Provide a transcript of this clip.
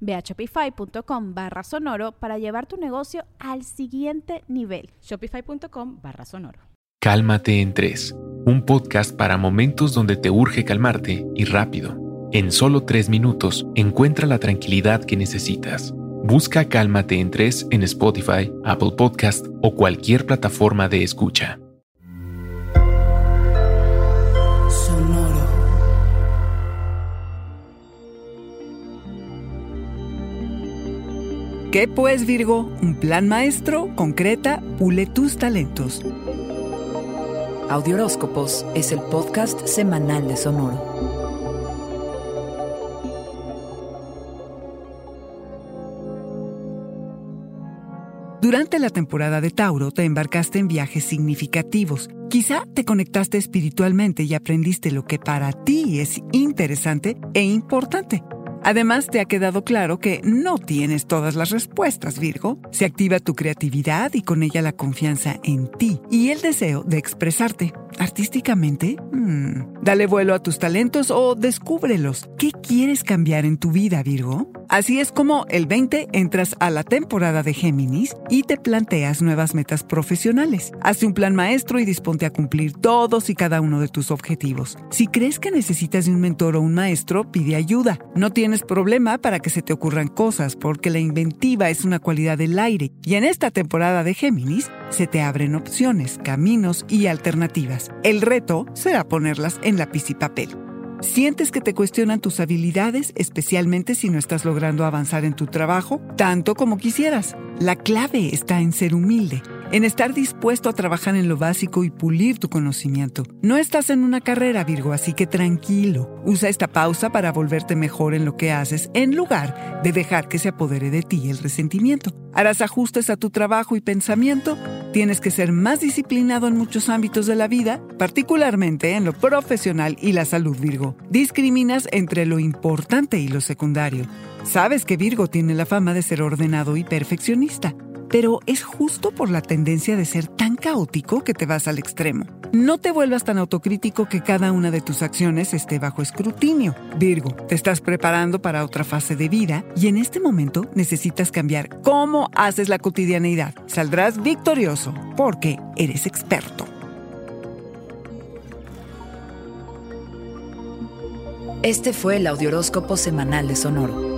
Ve a shopify.com barra sonoro para llevar tu negocio al siguiente nivel. Shopify.com barra sonoro. Cálmate en 3, un podcast para momentos donde te urge calmarte y rápido. En solo tres minutos, encuentra la tranquilidad que necesitas. Busca Cálmate en 3 en Spotify, Apple Podcast o cualquier plataforma de escucha. ¿Qué pues, Virgo? Un plan maestro, concreta, pule tus talentos. Audioróscopos es el podcast semanal de Sonoro. Durante la temporada de Tauro te embarcaste en viajes significativos. Quizá te conectaste espiritualmente y aprendiste lo que para ti es interesante e importante. Además, te ha quedado claro que no tienes todas las respuestas, Virgo. Se activa tu creatividad y con ella la confianza en ti y el deseo de expresarte. Artísticamente, hmm, dale vuelo a tus talentos o descúbrelos. ¿Qué quieres cambiar en tu vida, Virgo? Así es como el 20 entras a la temporada de Géminis y te planteas nuevas metas profesionales. Hazte un plan maestro y disponte a cumplir todos y cada uno de tus objetivos. Si crees que necesitas de un mentor o un maestro, pide ayuda. No tienes problema para que se te ocurran cosas porque la inventiva es una cualidad del aire y en esta temporada de Géminis se te abren opciones, caminos y alternativas. El reto será ponerlas en lápiz y papel. ¿Sientes que te cuestionan tus habilidades, especialmente si no estás logrando avanzar en tu trabajo tanto como quisieras? La clave está en ser humilde en estar dispuesto a trabajar en lo básico y pulir tu conocimiento. No estás en una carrera, Virgo, así que tranquilo. Usa esta pausa para volverte mejor en lo que haces, en lugar de dejar que se apodere de ti el resentimiento. Harás ajustes a tu trabajo y pensamiento. Tienes que ser más disciplinado en muchos ámbitos de la vida, particularmente en lo profesional y la salud, Virgo. Discriminas entre lo importante y lo secundario. Sabes que Virgo tiene la fama de ser ordenado y perfeccionista pero es justo por la tendencia de ser tan caótico que te vas al extremo. No te vuelvas tan autocrítico que cada una de tus acciones esté bajo escrutinio. Virgo, te estás preparando para otra fase de vida y en este momento necesitas cambiar cómo haces la cotidianeidad. Saldrás victorioso porque eres experto. Este fue el Audioróscopo Semanal de Sonoro.